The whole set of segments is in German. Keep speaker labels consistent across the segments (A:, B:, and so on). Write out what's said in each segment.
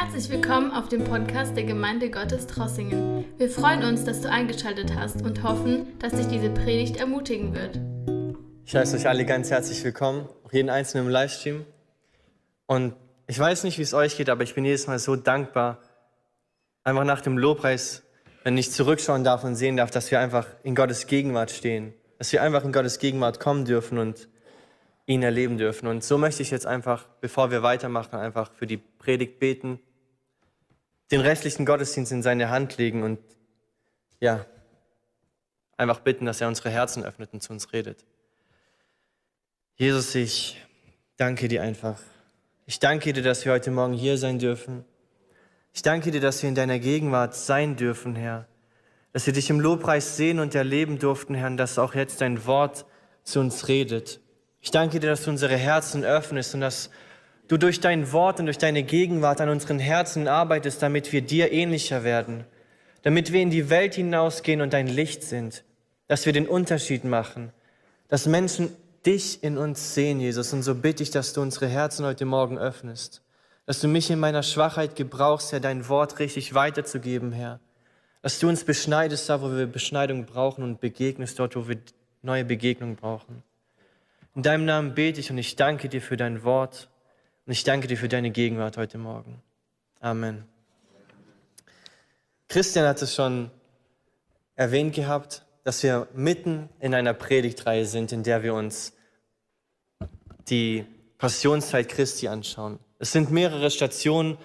A: Herzlich willkommen auf dem Podcast der Gemeinde Gottes Trossingen. Wir freuen uns, dass du eingeschaltet hast und hoffen, dass dich diese Predigt ermutigen wird.
B: Ich heiße euch alle ganz herzlich willkommen, auch jeden Einzelnen im Livestream. Und ich weiß nicht, wie es euch geht, aber ich bin jedes Mal so dankbar, einfach nach dem Lobpreis, wenn ich zurückschauen darf und sehen darf, dass wir einfach in Gottes Gegenwart stehen, dass wir einfach in Gottes Gegenwart kommen dürfen und ihn erleben dürfen. Und so möchte ich jetzt einfach, bevor wir weitermachen, einfach für die Predigt beten, den restlichen Gottesdienst in seine Hand legen und ja, einfach bitten, dass er unsere Herzen öffnet und zu uns redet. Jesus, ich danke dir einfach. Ich danke dir, dass wir heute Morgen hier sein dürfen. Ich danke dir, dass wir in deiner Gegenwart sein dürfen, Herr. Dass wir dich im Lobpreis sehen und erleben durften, Herr, und dass auch jetzt dein Wort zu uns redet. Ich danke dir, dass du unsere Herzen öffnest und dass du durch dein Wort und durch deine Gegenwart an unseren Herzen arbeitest, damit wir dir ähnlicher werden, damit wir in die Welt hinausgehen und dein Licht sind, dass wir den Unterschied machen, dass Menschen dich in uns sehen, Jesus. Und so bitte ich, dass du unsere Herzen heute Morgen öffnest, dass du mich in meiner Schwachheit gebrauchst, Herr, dein Wort richtig weiterzugeben, Herr. Dass du uns beschneidest da, wo wir Beschneidung brauchen und begegnest dort, wo wir neue Begegnung brauchen. In deinem Namen bete ich und ich danke dir für dein Wort und ich danke dir für deine Gegenwart heute Morgen. Amen. Christian hat es schon erwähnt gehabt, dass wir mitten in einer Predigtreihe sind, in der wir uns die Passionszeit Christi anschauen. Es sind mehrere Stationen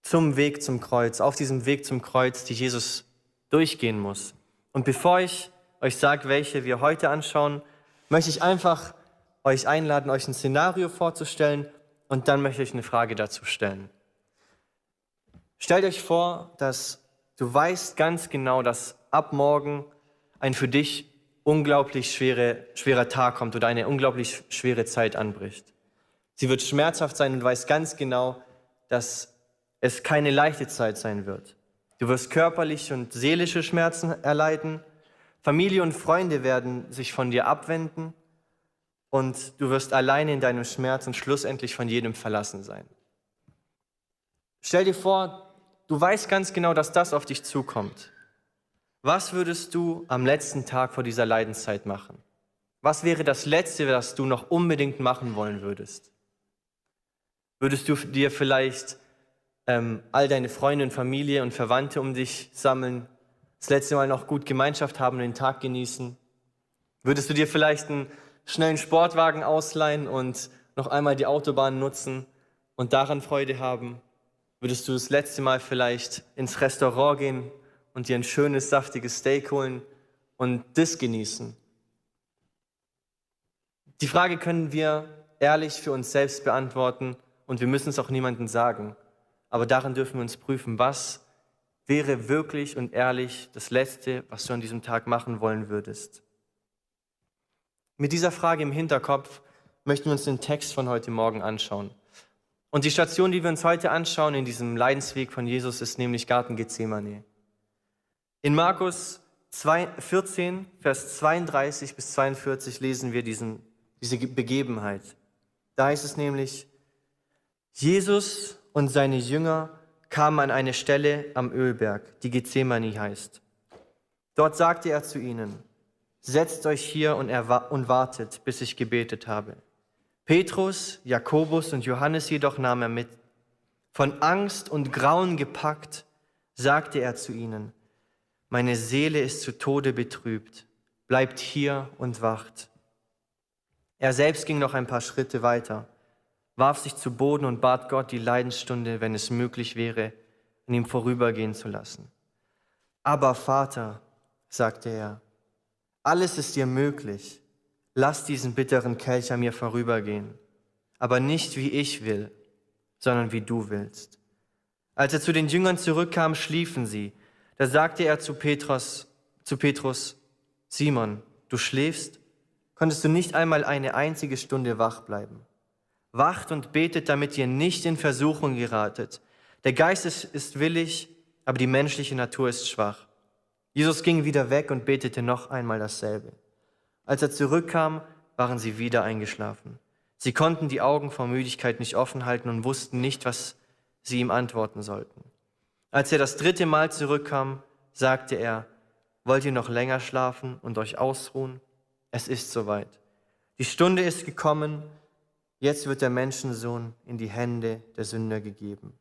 B: zum Weg zum Kreuz, auf diesem Weg zum Kreuz, die Jesus durchgehen muss. Und bevor ich euch sage, welche wir heute anschauen, möchte ich einfach euch einladen, euch ein Szenario vorzustellen und dann möchte ich eine Frage dazu stellen. Stellt euch vor, dass du weißt ganz genau, dass ab morgen ein für dich unglaublich schwere, schwerer Tag kommt oder eine unglaublich schwere Zeit anbricht. Sie wird schmerzhaft sein und weißt ganz genau, dass es keine leichte Zeit sein wird. Du wirst körperliche und seelische Schmerzen erleiden Familie und Freunde werden sich von dir abwenden und du wirst allein in deinem Schmerz und schlussendlich von jedem verlassen sein. Stell dir vor, du weißt ganz genau, dass das auf dich zukommt. Was würdest du am letzten Tag vor dieser Leidenszeit machen? Was wäre das Letzte, was du noch unbedingt machen wollen würdest? Würdest du dir vielleicht ähm, all deine Freunde und Familie und Verwandte um dich sammeln das letzte Mal noch gut Gemeinschaft haben und den Tag genießen? Würdest du dir vielleicht einen schnellen Sportwagen ausleihen und noch einmal die Autobahn nutzen und daran Freude haben? Würdest du das letzte Mal vielleicht ins Restaurant gehen und dir ein schönes, saftiges Steak holen und das genießen? Die Frage können wir ehrlich für uns selbst beantworten und wir müssen es auch niemandem sagen. Aber daran dürfen wir uns prüfen, was wäre wirklich und ehrlich das Letzte, was du an diesem Tag machen wollen würdest? Mit dieser Frage im Hinterkopf möchten wir uns den Text von heute Morgen anschauen. Und die Station, die wir uns heute anschauen in diesem Leidensweg von Jesus, ist nämlich Garten Gethsemane. In Markus 14, Vers 32 bis 42 lesen wir diesen, diese Begebenheit. Da heißt es nämlich, Jesus und seine Jünger kam an eine Stelle am Ölberg, die Gethsemane heißt. Dort sagte er zu ihnen, setzt euch hier und, und wartet, bis ich gebetet habe. Petrus, Jakobus und Johannes jedoch nahm er mit. Von Angst und Grauen gepackt, sagte er zu ihnen, meine Seele ist zu Tode betrübt, bleibt hier und wacht. Er selbst ging noch ein paar Schritte weiter warf sich zu Boden und bat Gott, die Leidensstunde, wenn es möglich wäre, an ihm vorübergehen zu lassen. Aber Vater, sagte er, alles ist dir möglich. Lass diesen bitteren Kelch an mir vorübergehen, aber nicht wie ich will, sondern wie du willst. Als er zu den Jüngern zurückkam, schliefen sie. Da sagte er zu Petrus, zu Petrus, Simon, du schläfst? Konntest du nicht einmal eine einzige Stunde wach bleiben? Wacht und betet, damit ihr nicht in Versuchung geratet. Der Geist ist, ist willig, aber die menschliche Natur ist schwach. Jesus ging wieder weg und betete noch einmal dasselbe. Als er zurückkam, waren sie wieder eingeschlafen. Sie konnten die Augen vor Müdigkeit nicht offen halten und wussten nicht, was sie ihm antworten sollten. Als er das dritte Mal zurückkam, sagte er, wollt ihr noch länger schlafen und euch ausruhen? Es ist soweit. Die Stunde ist gekommen, jetzt wird der Menschensohn in die Hände der Sünder gegeben.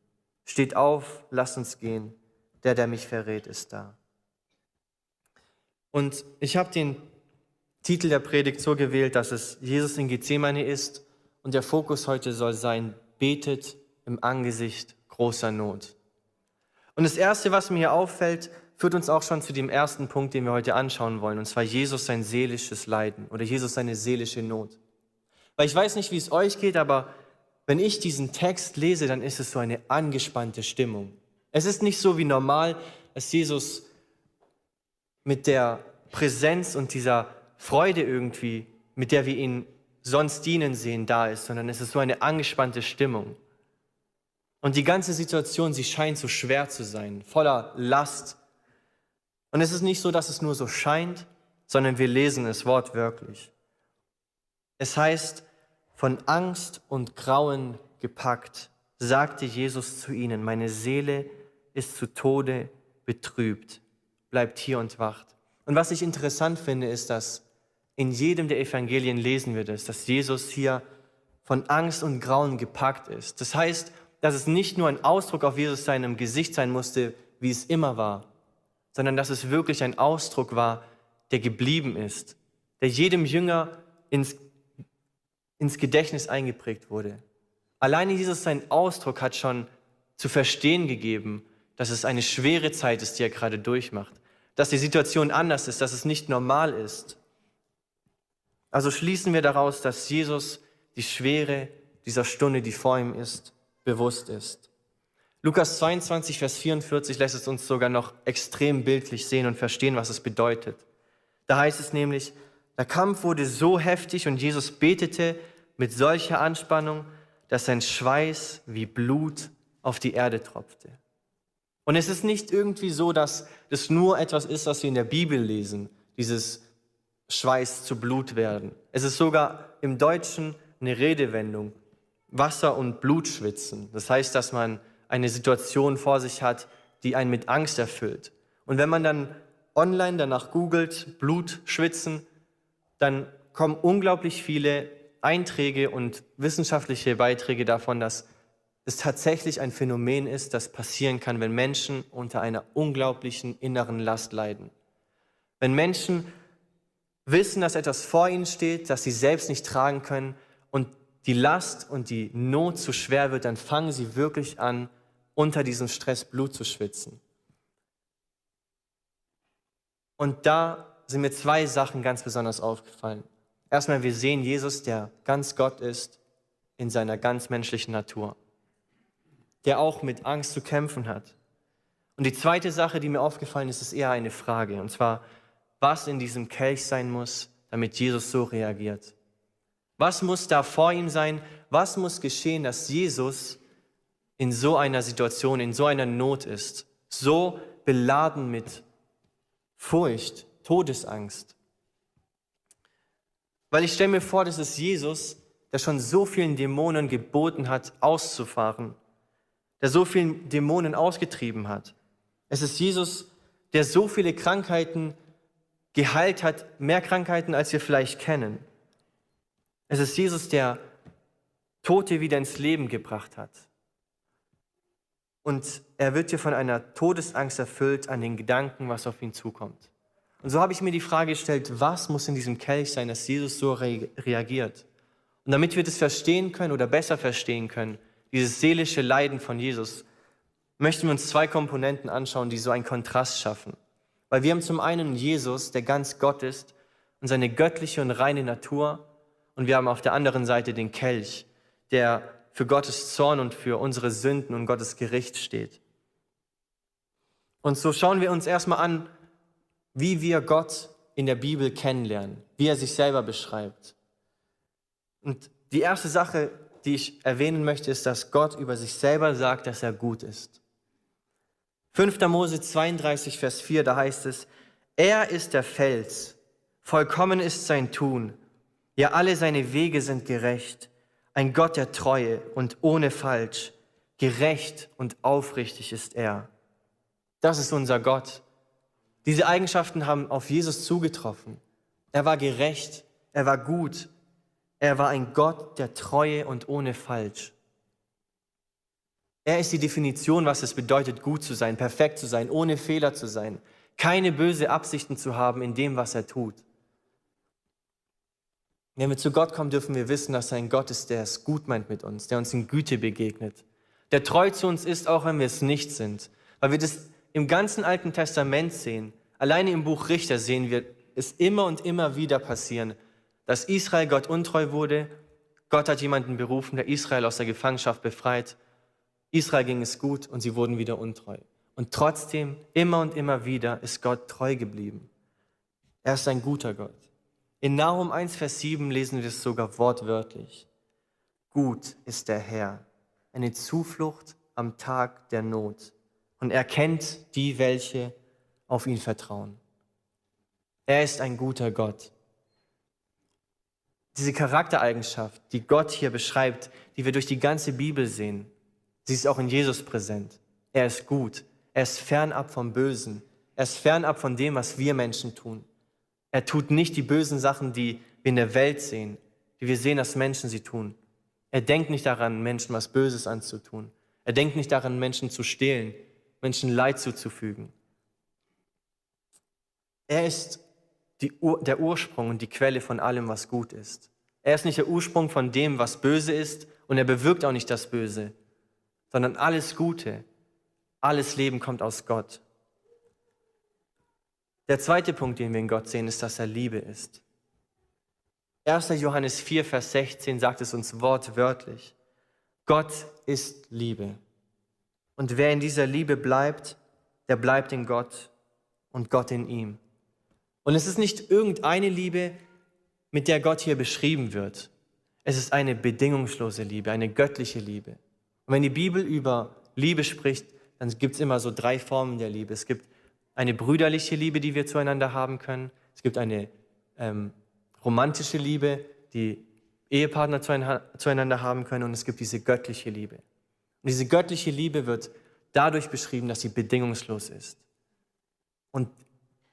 B: Steht auf, lasst uns gehen, der, der mich verrät, ist da. Und ich habe den Titel der Predigt so gewählt, dass es Jesus in Gethsemane ist und der Fokus heute soll sein, betet im Angesicht großer Not. Und das Erste, was mir hier auffällt, führt uns auch schon zu dem ersten Punkt, den wir heute anschauen wollen, und zwar Jesus sein seelisches Leiden oder Jesus seine seelische Not. Weil ich weiß nicht, wie es euch geht, aber wenn ich diesen Text lese, dann ist es so eine angespannte Stimmung. Es ist nicht so wie normal, dass Jesus mit der Präsenz und dieser Freude irgendwie, mit der wir ihn sonst dienen sehen, da ist, sondern es ist so eine angespannte Stimmung. Und die ganze Situation, sie scheint so schwer zu sein, voller Last. Und es ist nicht so, dass es nur so scheint, sondern wir lesen es wortwörtlich. Es heißt, von Angst und Grauen gepackt, sagte Jesus zu ihnen, meine Seele ist zu Tode betrübt, bleibt hier und wacht. Und was ich interessant finde, ist, dass in jedem der Evangelien lesen wir das, dass Jesus hier von Angst und Grauen gepackt ist. Das heißt, dass es nicht nur ein Ausdruck auf Jesus seinem Gesicht sein musste, wie es immer war, sondern dass es wirklich ein Ausdruck war, der geblieben ist, der jedem Jünger ins, ins Gedächtnis eingeprägt wurde. Alleine Jesus sein Ausdruck hat schon zu verstehen gegeben, dass es eine schwere Zeit ist, die er gerade durchmacht, dass die Situation anders ist, dass es nicht normal ist. Also schließen wir daraus, dass Jesus die Schwere dieser Stunde, die vor ihm ist, bewusst ist. Lukas 22, Vers 44 lässt es uns sogar noch extrem bildlich sehen und verstehen, was es bedeutet. Da heißt es nämlich, der Kampf wurde so heftig und Jesus betete mit solcher Anspannung, dass sein Schweiß wie Blut auf die Erde tropfte. Und es ist nicht irgendwie so, dass das nur etwas ist, was wir in der Bibel lesen, dieses Schweiß zu Blut werden. Es ist sogar im Deutschen eine Redewendung, Wasser und Blut schwitzen. Das heißt, dass man eine Situation vor sich hat, die einen mit Angst erfüllt. Und wenn man dann online danach googelt, Blut schwitzen, dann kommen unglaublich viele Einträge und wissenschaftliche Beiträge davon, dass es tatsächlich ein Phänomen ist, das passieren kann, wenn Menschen unter einer unglaublichen inneren Last leiden. Wenn Menschen wissen, dass etwas vor ihnen steht, das sie selbst nicht tragen können und die Last und die Not zu schwer wird, dann fangen sie wirklich an, unter diesem Stress Blut zu schwitzen. Und da sind mir zwei Sachen ganz besonders aufgefallen. Erstmal, wir sehen Jesus, der ganz Gott ist, in seiner ganz menschlichen Natur der auch mit Angst zu kämpfen hat. Und die zweite Sache, die mir aufgefallen ist, ist eher eine Frage. Und zwar, was in diesem Kelch sein muss, damit Jesus so reagiert. Was muss da vor ihm sein? Was muss geschehen, dass Jesus in so einer Situation, in so einer Not ist, so beladen mit Furcht, Todesangst? Weil ich stelle mir vor, dass es Jesus, der schon so vielen Dämonen geboten hat, auszufahren der so viele Dämonen ausgetrieben hat. Es ist Jesus, der so viele Krankheiten geheilt hat, mehr Krankheiten, als wir vielleicht kennen. Es ist Jesus, der Tote wieder ins Leben gebracht hat. Und er wird hier von einer Todesangst erfüllt an den Gedanken, was auf ihn zukommt. Und so habe ich mir die Frage gestellt, was muss in diesem Kelch sein, dass Jesus so re reagiert? Und damit wir das verstehen können oder besser verstehen können, dieses seelische Leiden von Jesus, möchten wir uns zwei Komponenten anschauen, die so einen Kontrast schaffen. Weil wir haben zum einen Jesus, der ganz Gott ist und seine göttliche und reine Natur. Und wir haben auf der anderen Seite den Kelch, der für Gottes Zorn und für unsere Sünden und Gottes Gericht steht. Und so schauen wir uns erstmal an, wie wir Gott in der Bibel kennenlernen, wie er sich selber beschreibt. Und die erste Sache, die ich erwähnen möchte, ist, dass Gott über sich selber sagt, dass er gut ist. 5. Mose 32, Vers 4, da heißt es, er ist der Fels, vollkommen ist sein Tun, ja alle seine Wege sind gerecht, ein Gott der Treue und ohne Falsch, gerecht und aufrichtig ist er. Das ist unser Gott. Diese Eigenschaften haben auf Jesus zugetroffen. Er war gerecht, er war gut, er war ein Gott der Treue und ohne Falsch. Er ist die Definition, was es bedeutet, gut zu sein, perfekt zu sein, ohne Fehler zu sein, keine böse Absichten zu haben in dem, was er tut. Wenn wir zu Gott kommen, dürfen wir wissen, dass er ein Gott ist, der es gut meint mit uns, der uns in Güte begegnet, der treu zu uns ist, auch wenn wir es nicht sind. Weil wir das im ganzen Alten Testament sehen, alleine im Buch Richter sehen wir es immer und immer wieder passieren, dass Israel Gott untreu wurde. Gott hat jemanden berufen, der Israel aus der Gefangenschaft befreit. Israel ging es gut und sie wurden wieder untreu. Und trotzdem, immer und immer wieder, ist Gott treu geblieben. Er ist ein guter Gott. In Nahum 1, Vers 7 lesen wir es sogar wortwörtlich. Gut ist der Herr, eine Zuflucht am Tag der Not. Und er kennt die, welche auf ihn vertrauen. Er ist ein guter Gott. Diese Charaktereigenschaft, die Gott hier beschreibt, die wir durch die ganze Bibel sehen, sie ist auch in Jesus präsent. Er ist gut. Er ist fernab vom Bösen. Er ist fernab von dem, was wir Menschen tun. Er tut nicht die bösen Sachen, die wir in der Welt sehen, die wir sehen, dass Menschen sie tun. Er denkt nicht daran, Menschen was Böses anzutun. Er denkt nicht daran, Menschen zu stehlen, Menschen Leid zuzufügen. Er ist Ur der Ursprung und die Quelle von allem, was gut ist. Er ist nicht der Ursprung von dem, was böse ist, und er bewirkt auch nicht das Böse, sondern alles Gute, alles Leben kommt aus Gott. Der zweite Punkt, den wir in Gott sehen, ist, dass er Liebe ist. 1. Johannes 4, Vers 16 sagt es uns wortwörtlich. Gott ist Liebe. Und wer in dieser Liebe bleibt, der bleibt in Gott und Gott in ihm. Und es ist nicht irgendeine Liebe, mit der Gott hier beschrieben wird. Es ist eine bedingungslose Liebe, eine göttliche Liebe. Und wenn die Bibel über Liebe spricht, dann gibt es immer so drei Formen der Liebe. Es gibt eine brüderliche Liebe, die wir zueinander haben können. Es gibt eine ähm, romantische Liebe, die Ehepartner zueinander haben können. Und es gibt diese göttliche Liebe. Und diese göttliche Liebe wird dadurch beschrieben, dass sie bedingungslos ist. Und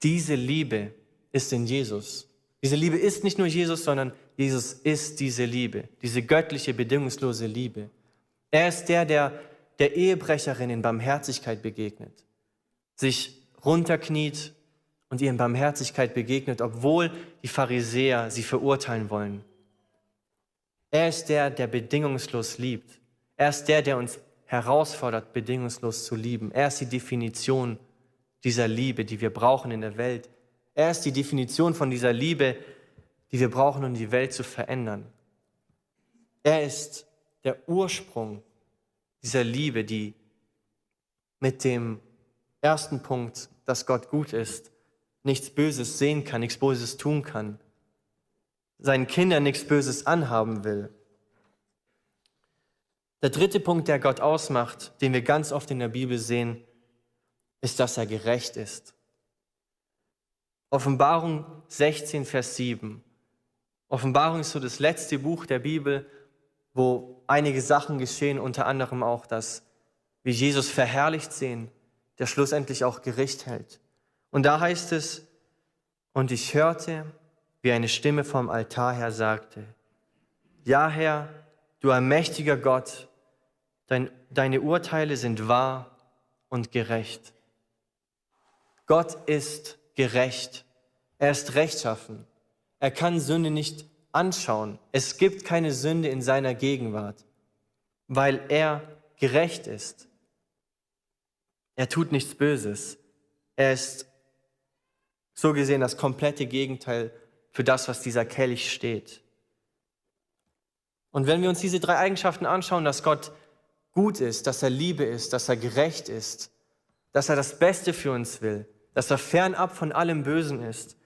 B: diese Liebe ist in Jesus. Diese Liebe ist nicht nur Jesus, sondern Jesus ist diese Liebe, diese göttliche, bedingungslose Liebe. Er ist der, der der Ehebrecherin in Barmherzigkeit begegnet, sich runterkniet und ihr in Barmherzigkeit begegnet, obwohl die Pharisäer sie verurteilen wollen. Er ist der, der bedingungslos liebt. Er ist der, der uns herausfordert, bedingungslos zu lieben. Er ist die Definition dieser Liebe, die wir brauchen in der Welt. Er ist die Definition von dieser Liebe, die wir brauchen, um die Welt zu verändern. Er ist der Ursprung dieser Liebe, die mit dem ersten Punkt, dass Gott gut ist, nichts Böses sehen kann, nichts Böses tun kann, seinen Kindern nichts Böses anhaben will. Der dritte Punkt, der Gott ausmacht, den wir ganz oft in der Bibel sehen, ist, dass er gerecht ist. Offenbarung 16, Vers 7. Offenbarung ist so das letzte Buch der Bibel, wo einige Sachen geschehen, unter anderem auch, dass wir Jesus verherrlicht sehen, der schlussendlich auch Gericht hält. Und da heißt es, und ich hörte, wie eine Stimme vom Altar her sagte, Ja Herr, du allmächtiger Gott, dein, deine Urteile sind wahr und gerecht. Gott ist gerecht. Er ist rechtschaffen. Er kann Sünde nicht anschauen. Es gibt keine Sünde in seiner Gegenwart, weil er gerecht ist. Er tut nichts Böses. Er ist so gesehen das komplette Gegenteil für das, was dieser Kelch steht. Und wenn wir uns diese drei Eigenschaften anschauen, dass Gott gut ist, dass er Liebe ist, dass er gerecht ist, dass er das Beste für uns will, dass er fernab von allem Bösen ist,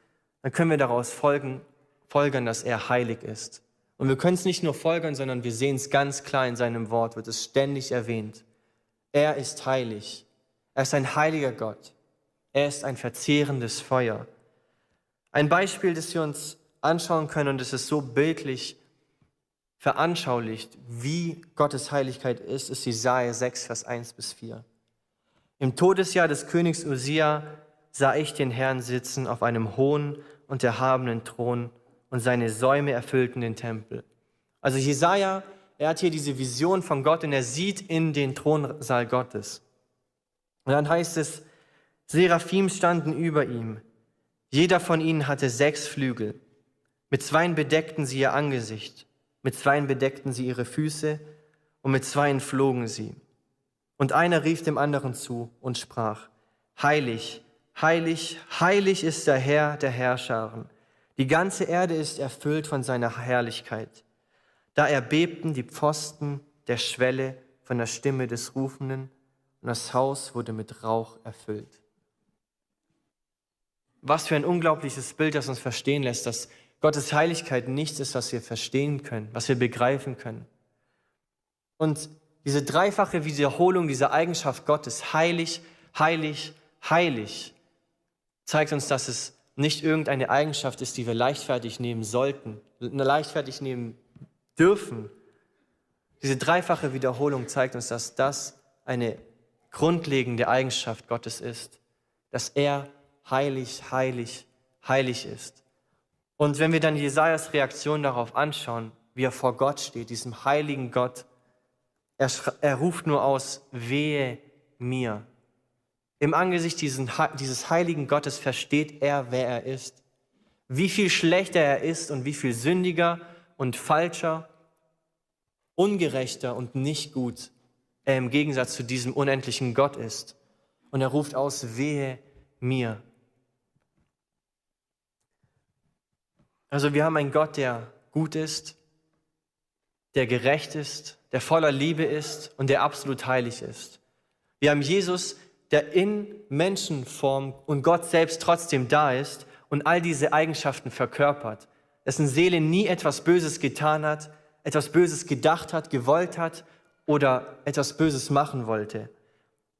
B: dann können wir daraus folgen, folgern, dass er heilig ist. Und wir können es nicht nur folgern, sondern wir sehen es ganz klar in seinem Wort, wird es ständig erwähnt. Er ist heilig. Er ist ein heiliger Gott. Er ist ein verzehrendes Feuer. Ein Beispiel, das wir uns anschauen können, und es ist so bildlich veranschaulicht, wie Gottes Heiligkeit ist, ist Jesaja 6, Vers 1 bis 4. Im Todesjahr des Königs Usia sah ich den Herrn sitzen auf einem hohen und erhabenen Thron und seine Säume erfüllten den Tempel. Also Jesaja, er hat hier diese Vision von Gott und er sieht in den Thronsaal Gottes. Und dann heißt es, Seraphim standen über ihm. Jeder von ihnen hatte sechs Flügel. Mit zweien bedeckten sie ihr Angesicht mit zweien bedeckten sie ihre Füße und mit zweien flogen sie. Und einer rief dem anderen zu und sprach, Heilig, heilig, heilig ist der Herr der Herrscharen. Die ganze Erde ist erfüllt von seiner Herrlichkeit. Da erbebten die Pfosten der Schwelle von der Stimme des Rufenden und das Haus wurde mit Rauch erfüllt. Was für ein unglaubliches Bild, das uns verstehen lässt, dass Gottes Heiligkeit nichts ist, was wir verstehen können, was wir begreifen können. Und diese dreifache Wiederholung dieser Eigenschaft Gottes, heilig, heilig, heilig, zeigt uns, dass es nicht irgendeine Eigenschaft ist, die wir leichtfertig nehmen sollten, leichtfertig nehmen dürfen. Diese dreifache Wiederholung zeigt uns, dass das eine grundlegende Eigenschaft Gottes ist, dass er heilig, heilig, heilig ist. Und wenn wir dann Jesajas Reaktion darauf anschauen, wie er vor Gott steht, diesem heiligen Gott, er, er ruft nur aus, wehe mir. Im Angesicht dieses heiligen Gottes versteht er, wer er ist, wie viel schlechter er ist und wie viel sündiger und falscher, ungerechter und nicht gut er im Gegensatz zu diesem unendlichen Gott ist. Und er ruft aus, wehe mir. Also wir haben einen Gott, der gut ist, der gerecht ist, der voller Liebe ist und der absolut heilig ist. Wir haben Jesus, der in Menschenform und Gott selbst trotzdem da ist und all diese Eigenschaften verkörpert, dessen Seele nie etwas Böses getan hat, etwas Böses gedacht hat, gewollt hat oder etwas Böses machen wollte.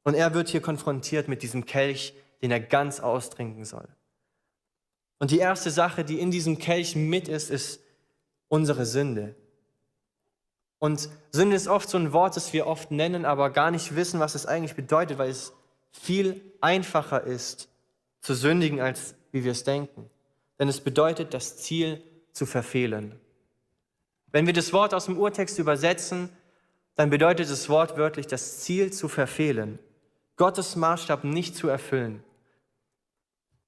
B: Und er wird hier konfrontiert mit diesem Kelch, den er ganz austrinken soll. Und die erste Sache, die in diesem Kelch mit ist, ist unsere Sünde. Und Sünde ist oft so ein Wort, das wir oft nennen, aber gar nicht wissen, was es eigentlich bedeutet, weil es viel einfacher ist zu sündigen, als wie wir es denken. Denn es bedeutet, das Ziel zu verfehlen. Wenn wir das Wort aus dem Urtext übersetzen, dann bedeutet es wortwörtlich, das Ziel zu verfehlen, Gottes Maßstab nicht zu erfüllen.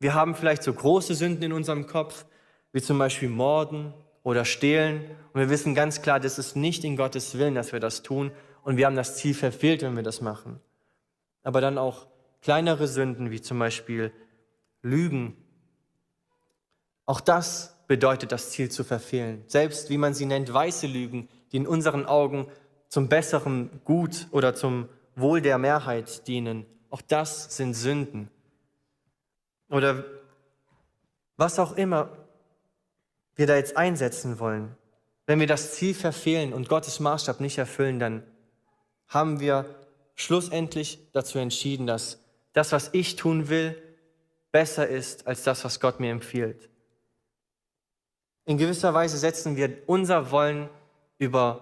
B: Wir haben vielleicht so große Sünden in unserem Kopf, wie zum Beispiel Morden oder Stehlen. Und wir wissen ganz klar, das ist nicht in Gottes Willen, dass wir das tun. Und wir haben das Ziel verfehlt, wenn wir das machen. Aber dann auch kleinere Sünden, wie zum Beispiel Lügen. Auch das bedeutet, das Ziel zu verfehlen. Selbst, wie man sie nennt, weiße Lügen, die in unseren Augen zum besseren Gut oder zum Wohl der Mehrheit dienen. Auch das sind Sünden oder was auch immer wir da jetzt einsetzen wollen, wenn wir das Ziel verfehlen und Gottes Maßstab nicht erfüllen, dann haben wir schlussendlich dazu entschieden, dass das, was ich tun will, besser ist als das, was Gott mir empfiehlt. In gewisser Weise setzen wir unser Wollen über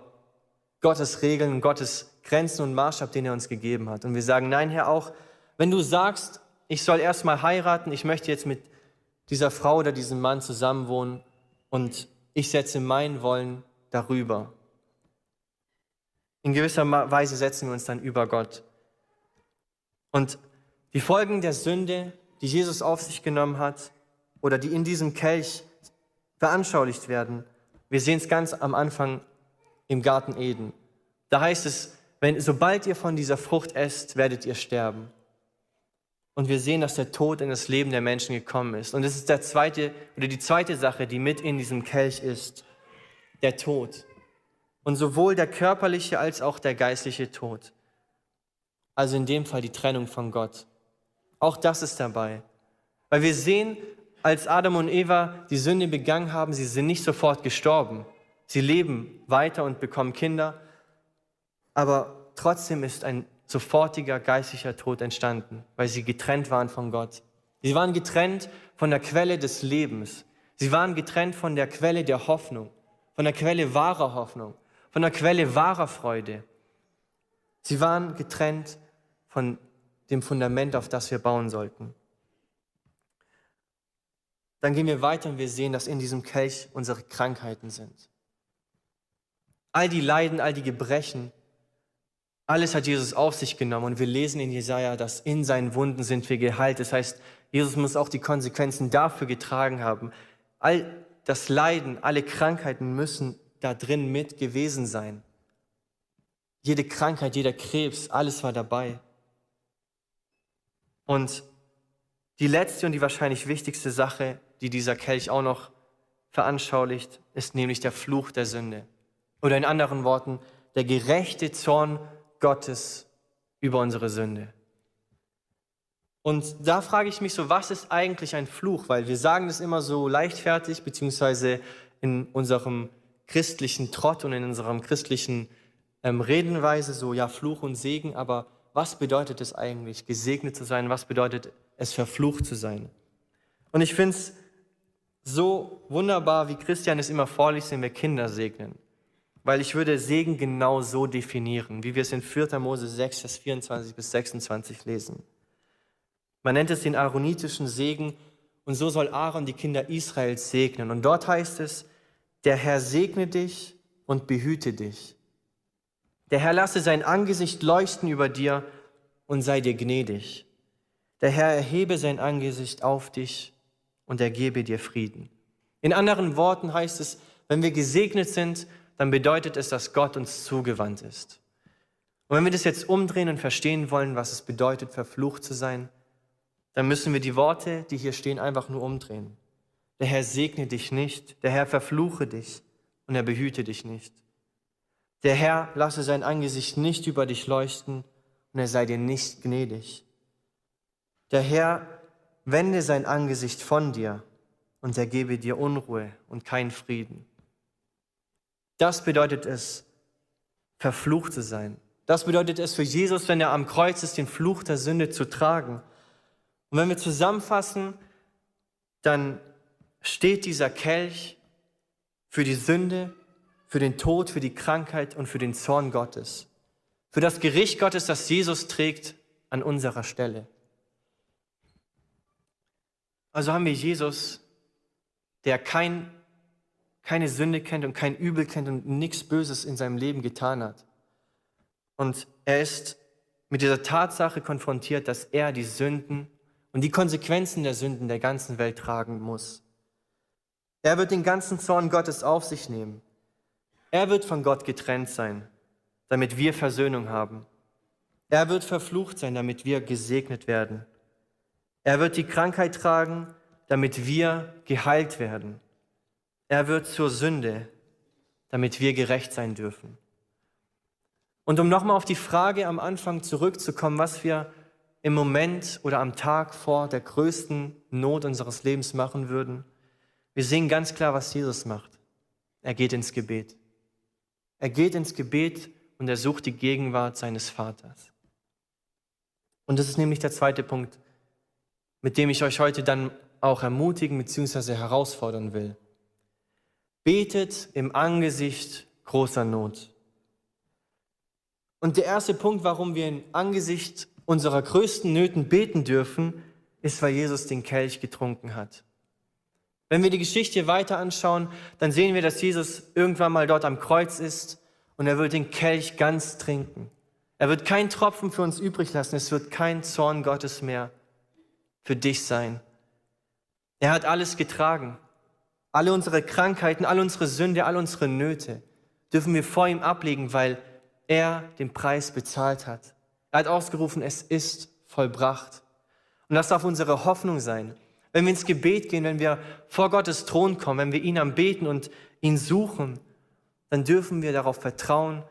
B: Gottes Regeln, Gottes Grenzen und Maßstab, den er uns gegeben hat. Und wir sagen, nein, Herr, auch wenn du sagst, ich soll erstmal heiraten, ich möchte jetzt mit dieser Frau oder diesem Mann zusammenwohnen und ich setze mein Wollen darüber. In gewisser Weise setzen wir uns dann über Gott. Und die Folgen der Sünde, die Jesus auf sich genommen hat oder die in diesem Kelch veranschaulicht werden, wir sehen es ganz am Anfang im Garten Eden. Da heißt es, wenn, sobald ihr von dieser Frucht esst, werdet ihr sterben. Und wir sehen, dass der Tod in das Leben der Menschen gekommen ist. Und das ist der zweite oder die zweite Sache, die mit in diesem Kelch ist. Der Tod. Und sowohl der körperliche als auch der geistliche Tod. Also in dem Fall die Trennung von Gott. Auch das ist dabei. Weil wir sehen, als Adam und Eva die Sünde begangen haben, sie sind nicht sofort gestorben. Sie leben weiter und bekommen Kinder. Aber trotzdem ist ein sofortiger geistlicher Tod entstanden, weil sie getrennt waren von Gott. Sie waren getrennt von der Quelle des Lebens. Sie waren getrennt von der Quelle der Hoffnung, von der Quelle wahrer Hoffnung. von der Quelle wahrer Freude. Sie waren getrennt von dem Fundament, auf das wir bauen sollten. Dann gehen wir weiter und wir sehen, dass in diesem Kelch unsere Krankheiten sind. All die Leiden, all die Gebrechen, alles hat Jesus auf sich genommen. Und wir lesen in Jesaja, dass in seinen Wunden sind wir geheilt. Das heißt, Jesus muss auch die Konsequenzen dafür getragen haben. All das Leiden, alle Krankheiten müssen da drin mit gewesen sein. Jede Krankheit, jeder Krebs, alles war dabei. Und die letzte und die wahrscheinlich wichtigste Sache, die dieser Kelch auch noch veranschaulicht, ist nämlich der Fluch der Sünde. Oder in anderen Worten, der gerechte Zorn Gottes über unsere Sünde. Und da frage ich mich so, was ist eigentlich ein Fluch? Weil wir sagen das immer so leichtfertig, beziehungsweise in unserem christlichen Trott und in unserem christlichen ähm, Redenweise so, ja, Fluch und Segen, aber was bedeutet es eigentlich, gesegnet zu sein? Was bedeutet es, verflucht zu sein? Und ich finde es so wunderbar, wie Christian es immer vorliest, wenn wir Kinder segnen. Weil ich würde Segen genau so definieren, wie wir es in 4. Mose 6, Vers 24 bis 26 lesen. Man nennt es den aaronitischen Segen und so soll Aaron die Kinder Israels segnen. Und dort heißt es, der Herr segne dich und behüte dich. Der Herr lasse sein Angesicht leuchten über dir und sei dir gnädig. Der Herr erhebe sein Angesicht auf dich und ergebe dir Frieden. In anderen Worten heißt es, wenn wir gesegnet sind, dann bedeutet es, dass Gott uns zugewandt ist. Und wenn wir das jetzt umdrehen und verstehen wollen, was es bedeutet, verflucht zu sein, dann müssen wir die Worte, die hier stehen, einfach nur umdrehen. Der Herr segne dich nicht, der Herr verfluche dich und er behüte dich nicht. Der Herr lasse sein Angesicht nicht über dich leuchten und er sei dir nicht gnädig. Der Herr wende sein Angesicht von dir und er gebe dir Unruhe und keinen Frieden. Das bedeutet es, verflucht zu sein. Das bedeutet es für Jesus, wenn er am Kreuz ist, den Fluch der Sünde zu tragen. Und wenn wir zusammenfassen, dann steht dieser Kelch für die Sünde, für den Tod, für die Krankheit und für den Zorn Gottes. Für das Gericht Gottes, das Jesus trägt an unserer Stelle. Also haben wir Jesus, der kein, keine Sünde kennt und kein Übel kennt und nichts Böses in seinem Leben getan hat. Und er ist mit dieser Tatsache konfrontiert, dass er die Sünden und die Konsequenzen der Sünden der ganzen Welt tragen muss. Er wird den ganzen Zorn Gottes auf sich nehmen. Er wird von Gott getrennt sein, damit wir Versöhnung haben. Er wird verflucht sein, damit wir gesegnet werden. Er wird die Krankheit tragen, damit wir geheilt werden. Er wird zur Sünde, damit wir gerecht sein dürfen. Und um nochmal auf die Frage am Anfang zurückzukommen, was wir im Moment oder am Tag vor der größten Not unseres Lebens machen würden. Wir sehen ganz klar, was Jesus macht. Er geht ins Gebet. Er geht ins Gebet und er sucht die Gegenwart seines Vaters. Und das ist nämlich der zweite Punkt, mit dem ich euch heute dann auch ermutigen bzw. herausfordern will. Betet im Angesicht großer Not. Und der erste Punkt, warum wir im Angesicht unserer größten Nöten beten dürfen, ist, weil Jesus den Kelch getrunken hat. Wenn wir die Geschichte weiter anschauen, dann sehen wir, dass Jesus irgendwann mal dort am Kreuz ist und er wird den Kelch ganz trinken. Er wird keinen Tropfen für uns übrig lassen. Es wird kein Zorn Gottes mehr für dich sein. Er hat alles getragen. Alle unsere Krankheiten, all unsere Sünde, all unsere Nöte dürfen wir vor ihm ablegen, weil er den Preis bezahlt hat. Er hat ausgerufen, es ist vollbracht. Und das darf unsere Hoffnung sein. Wenn wir ins Gebet gehen, wenn wir vor Gottes Thron kommen, wenn wir ihn anbeten und ihn suchen, dann dürfen wir darauf vertrauen,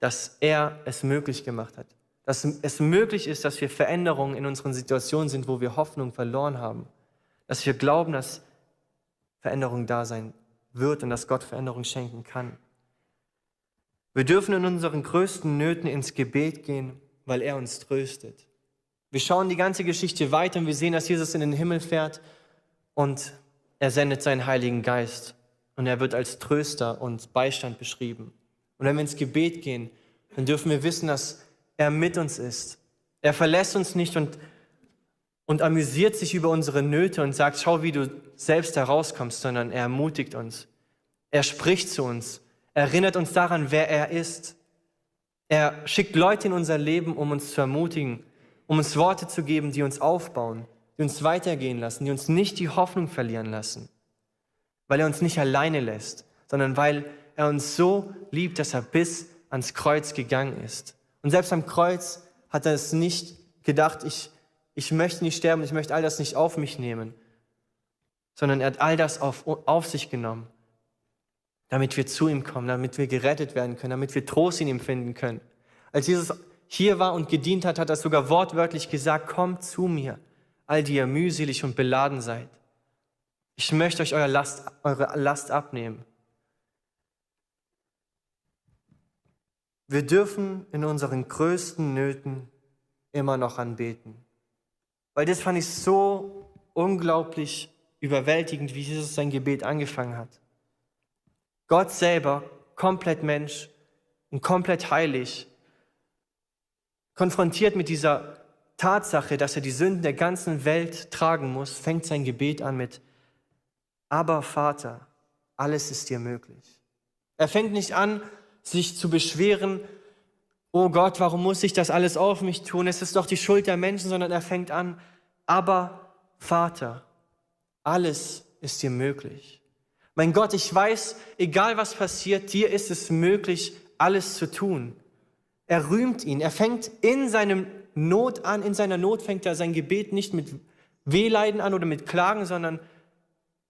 B: dass er es möglich gemacht hat. Dass es möglich ist, dass wir Veränderungen in unseren Situationen sind, wo wir Hoffnung verloren haben. Dass wir glauben, dass Veränderung da sein wird und dass Gott Veränderung schenken kann. Wir dürfen in unseren größten Nöten ins Gebet gehen weil er uns tröstet. Wir schauen die ganze Geschichte weiter und wir sehen, dass Jesus in den Himmel fährt und er sendet seinen Heiligen Geist und er wird als Tröster und Beistand beschrieben. Und wenn wir ins Gebet gehen, dann dürfen wir wissen, dass er mit uns ist. Er verlässt uns nicht und, und amüsiert sich über unsere Nöte und sagt, schau, wie du selbst herauskommst, sondern er ermutigt uns. Er spricht zu uns, erinnert uns daran, wer er ist. Er schickt Leute in unser Leben, um uns zu ermutigen, um uns Worte zu geben, die uns aufbauen, die uns weitergehen lassen, die uns nicht die Hoffnung verlieren lassen, weil er uns nicht alleine lässt, sondern weil er uns so liebt, dass er bis ans Kreuz gegangen ist. Und selbst am Kreuz hat er es nicht gedacht, ich, ich möchte nicht sterben, ich möchte all das nicht auf mich nehmen, sondern er hat all das auf, auf sich genommen, damit wir zu ihm kommen, damit wir gerettet werden können, damit wir Trost in ihm finden können. Als Jesus hier war und gedient hat, hat er sogar wortwörtlich gesagt, kommt zu mir, all die ihr mühselig und beladen seid. Ich möchte euch eure Last, eure Last abnehmen. Wir dürfen in unseren größten Nöten immer noch anbeten. Weil das fand ich so unglaublich überwältigend, wie Jesus sein Gebet angefangen hat. Gott selber, komplett Mensch und komplett heilig, konfrontiert mit dieser Tatsache, dass er die Sünden der ganzen Welt tragen muss, fängt sein Gebet an mit, aber Vater, alles ist dir möglich. Er fängt nicht an, sich zu beschweren, oh Gott, warum muss ich das alles auf mich tun? Es ist doch die Schuld der Menschen, sondern er fängt an, aber Vater, alles ist dir möglich. Mein Gott, ich weiß, egal was passiert, dir ist es möglich, alles zu tun. Er rühmt ihn. Er fängt in seinem Not an, in seiner Not fängt er sein Gebet nicht mit Wehleiden an oder mit Klagen, sondern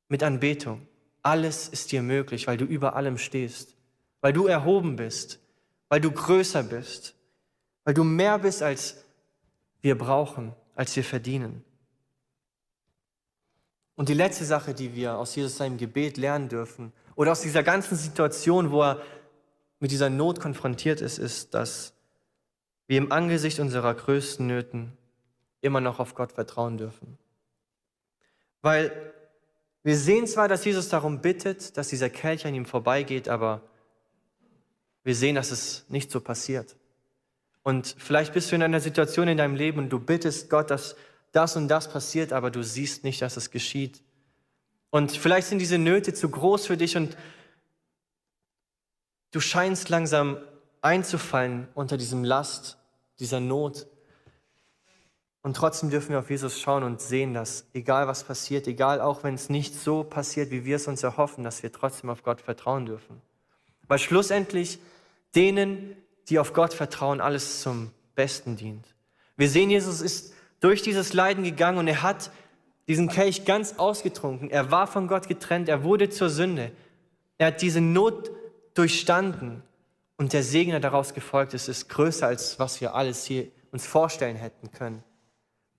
B: mit Anbetung. Alles ist dir möglich, weil du über allem stehst weil du erhoben bist, weil du größer bist, weil du mehr bist, als wir brauchen, als wir verdienen. Und die letzte Sache, die wir aus Jesus seinem Gebet lernen dürfen, oder aus dieser ganzen Situation, wo er mit dieser Not konfrontiert ist, ist, dass wir im Angesicht unserer größten Nöten immer noch auf Gott vertrauen dürfen. Weil wir sehen zwar, dass Jesus darum bittet, dass dieser Kelch an ihm vorbeigeht, aber wir sehen, dass es nicht so passiert. Und vielleicht bist du in einer Situation in deinem Leben und du bittest Gott, dass das und das passiert, aber du siehst nicht, dass es geschieht. Und vielleicht sind diese Nöte zu groß für dich und du scheinst langsam einzufallen unter diesem Last, dieser Not. Und trotzdem dürfen wir auf Jesus schauen und sehen, dass egal was passiert, egal auch wenn es nicht so passiert, wie wir es uns erhoffen, dass wir trotzdem auf Gott vertrauen dürfen. Weil schlussendlich denen, die auf Gott vertrauen, alles zum Besten dient. Wir sehen, Jesus ist durch dieses Leiden gegangen und er hat diesen Kelch ganz ausgetrunken. Er war von Gott getrennt, er wurde zur Sünde. Er hat diese Not durchstanden und der Segen, der daraus gefolgt ist, ist größer, als was wir alles hier uns vorstellen hätten können.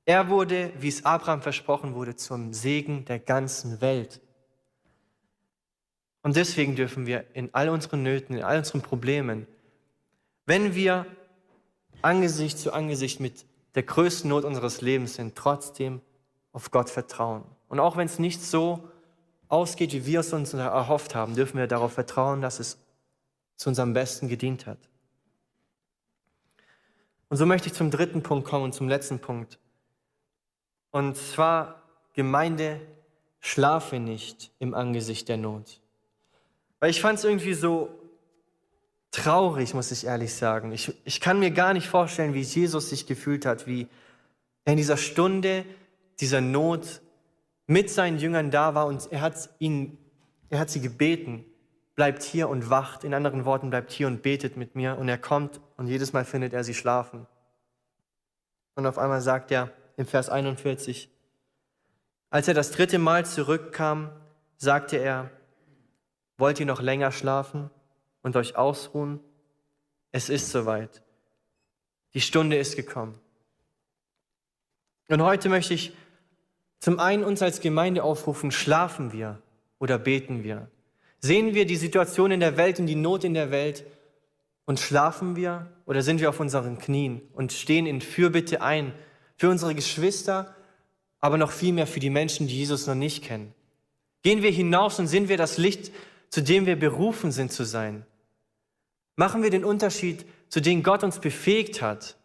B: Er wurde, wie es Abraham versprochen wurde, zum Segen der ganzen Welt. Und deswegen dürfen wir in all unseren Nöten, in all unseren Problemen, wenn wir Angesicht zu Angesicht mit der größten Not unseres Lebens sind, trotzdem auf Gott vertrauen. Und auch wenn es nicht so ausgeht, wie wir es uns erhofft haben, dürfen wir darauf vertrauen, dass es zu unserem Besten gedient hat. Und so möchte ich zum dritten Punkt kommen und zum letzten Punkt. Und zwar, Gemeinde, schlafe nicht im Angesicht der Not. Weil ich fand es irgendwie so traurig, muss ich ehrlich sagen. Ich, ich kann mir gar nicht vorstellen, wie Jesus sich gefühlt hat, wie er in dieser Stunde dieser Not mit seinen Jüngern da war und er hat, ihn, er hat sie gebeten, bleibt hier und wacht. In anderen Worten, bleibt hier und betet mit mir. Und er kommt und jedes Mal findet er sie schlafen. Und auf einmal sagt er im Vers 41, als er das dritte Mal zurückkam, sagte er, Wollt ihr noch länger schlafen und euch ausruhen? Es ist soweit. Die Stunde ist gekommen. Und heute möchte ich zum einen uns als Gemeinde aufrufen, schlafen wir oder beten wir? Sehen wir die Situation in der Welt und die Not in der Welt und schlafen wir oder sind wir auf unseren Knien und stehen in Fürbitte ein für unsere Geschwister, aber noch viel mehr für die Menschen, die Jesus noch nicht kennen? Gehen wir hinaus und sind wir das Licht zu dem wir berufen sind zu sein. Machen wir den Unterschied, zu dem Gott uns befähigt hat?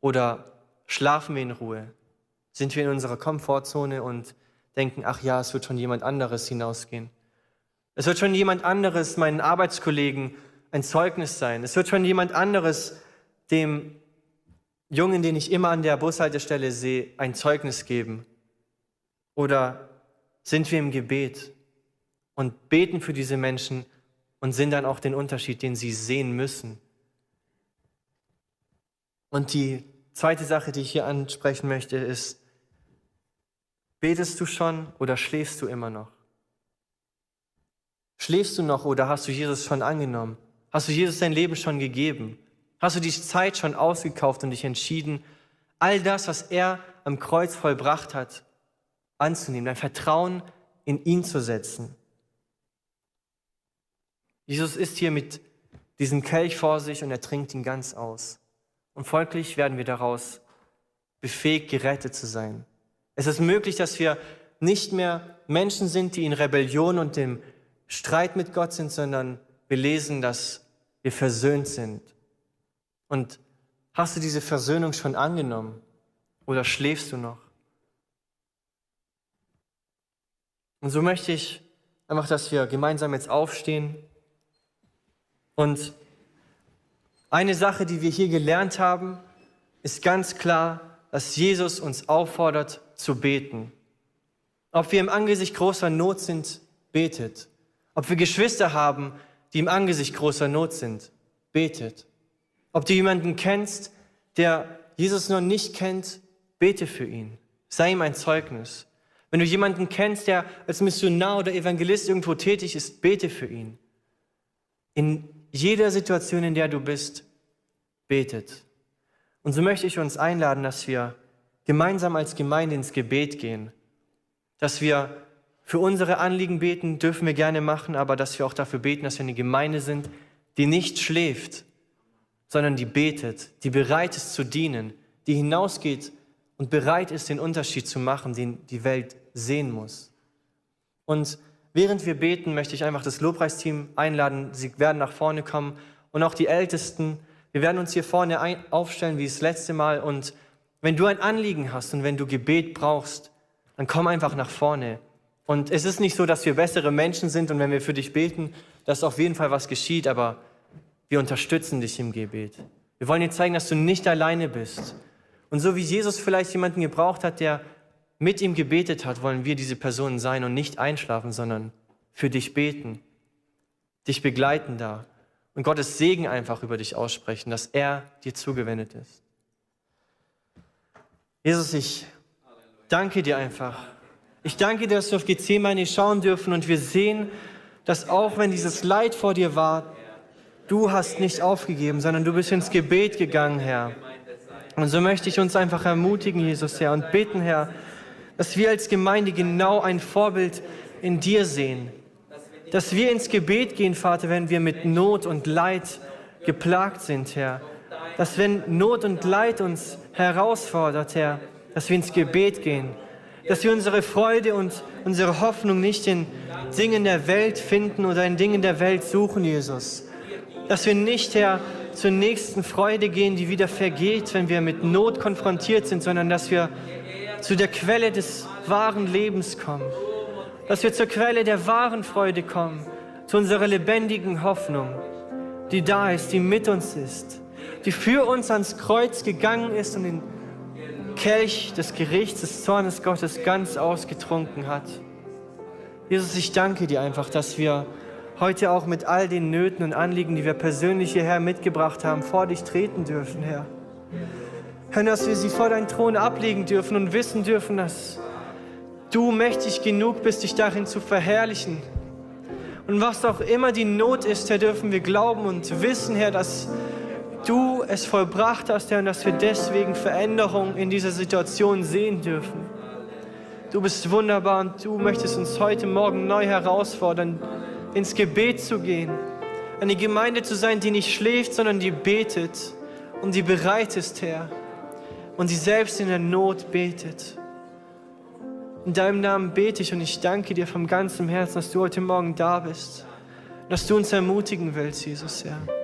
B: Oder schlafen wir in Ruhe? Sind wir in unserer Komfortzone und denken, ach ja, es wird schon jemand anderes hinausgehen? Es wird schon jemand anderes meinen Arbeitskollegen ein Zeugnis sein. Es wird schon jemand anderes dem Jungen, den ich immer an der Bushaltestelle sehe, ein Zeugnis geben. Oder sind wir im Gebet und beten für diese Menschen und sind dann auch den Unterschied, den sie sehen müssen. Und die zweite Sache, die ich hier ansprechen möchte, ist, betest du schon oder schläfst du immer noch? Schläfst du noch oder hast du Jesus schon angenommen? Hast du Jesus dein Leben schon gegeben? Hast du die Zeit schon ausgekauft und dich entschieden, all das, was er am Kreuz vollbracht hat, anzunehmen, dein Vertrauen in ihn zu setzen? Jesus ist hier mit diesem Kelch vor sich und er trinkt ihn ganz aus. Und folglich werden wir daraus befähigt, gerettet zu sein. Es ist möglich, dass wir nicht mehr Menschen sind, die in Rebellion und im Streit mit Gott sind, sondern wir lesen, dass wir versöhnt sind. Und hast du diese Versöhnung schon angenommen oder schläfst du noch? Und so möchte ich einfach, dass wir gemeinsam jetzt aufstehen. Und eine Sache, die wir hier gelernt haben, ist ganz klar, dass Jesus uns auffordert zu beten. Ob wir im Angesicht großer Not sind, betet. Ob wir Geschwister haben, die im Angesicht großer Not sind, betet. Ob du jemanden kennst, der Jesus noch nicht kennt, bete für ihn. Sei ihm ein Zeugnis. Wenn du jemanden kennst, der als Missionar oder Evangelist irgendwo tätig ist, bete für ihn. In jeder Situation, in der du bist, betet. Und so möchte ich uns einladen, dass wir gemeinsam als Gemeinde ins Gebet gehen, dass wir für unsere Anliegen beten dürfen wir gerne machen, aber dass wir auch dafür beten, dass wir eine Gemeinde sind, die nicht schläft, sondern die betet, die bereit ist zu dienen, die hinausgeht und bereit ist, den Unterschied zu machen, den die Welt sehen muss. Und während wir beten, möchte ich einfach das Lobpreisteam einladen. Sie werden nach vorne kommen und auch die Ältesten. Wir werden uns hier vorne aufstellen wie das letzte Mal. Und wenn du ein Anliegen hast und wenn du Gebet brauchst, dann komm einfach nach vorne. Und es ist nicht so, dass wir bessere Menschen sind und wenn wir für dich beten, dass auf jeden Fall was geschieht, aber wir unterstützen dich im Gebet. Wir wollen dir zeigen, dass du nicht alleine bist. Und so wie Jesus vielleicht jemanden gebraucht hat, der mit ihm gebetet hat, wollen wir diese Personen sein und nicht einschlafen, sondern für dich beten, dich begleiten da und Gottes Segen einfach über dich aussprechen, dass er dir zugewendet ist. Jesus, ich danke dir einfach ich danke dir, dass wir auf Gethsemane schauen dürfen und wir sehen, dass auch wenn dieses Leid vor dir war, du hast nicht aufgegeben, sondern du bist ins Gebet gegangen, Herr. Und so möchte ich uns einfach ermutigen, Jesus, Herr, und bitten, Herr, dass wir als Gemeinde genau ein Vorbild in dir sehen. Dass wir ins Gebet gehen, Vater, wenn wir mit Not und Leid geplagt sind, Herr. Dass wenn Not und Leid uns herausfordert, Herr, dass wir ins Gebet gehen dass wir unsere Freude und unsere Hoffnung nicht in Dingen der Welt finden oder in Dingen der Welt suchen, Jesus. Dass wir nicht, Herr, zur nächsten Freude gehen, die wieder vergeht, wenn wir mit Not konfrontiert sind, sondern dass wir zu der Quelle des wahren Lebens kommen. Dass wir zur Quelle der wahren Freude kommen, zu unserer lebendigen Hoffnung, die da ist, die mit uns ist, die für uns ans Kreuz gegangen ist und in Kelch des Gerichts, des Zornes Gottes ganz ausgetrunken hat. Jesus, ich danke dir einfach, dass wir heute auch mit all den Nöten und Anliegen, die wir persönlich hierher mitgebracht haben, vor dich treten dürfen, Herr. Herr, dass wir sie vor deinen Thron ablegen dürfen und wissen dürfen, dass du mächtig genug bist, dich darin zu verherrlichen. Und was auch immer die Not ist, Herr, dürfen wir glauben und wissen, Herr, dass du es vollbracht hast, Herr, und dass wir deswegen Veränderung in dieser Situation sehen dürfen. Du bist wunderbar und du möchtest uns heute Morgen neu herausfordern, ins Gebet zu gehen, eine Gemeinde zu sein, die nicht schläft, sondern die betet und die bereit ist, Herr, und die selbst in der Not betet. In deinem Namen bete ich und ich danke dir vom ganzen Herzen, dass du heute Morgen da bist, dass du uns ermutigen willst, Jesus, Herr.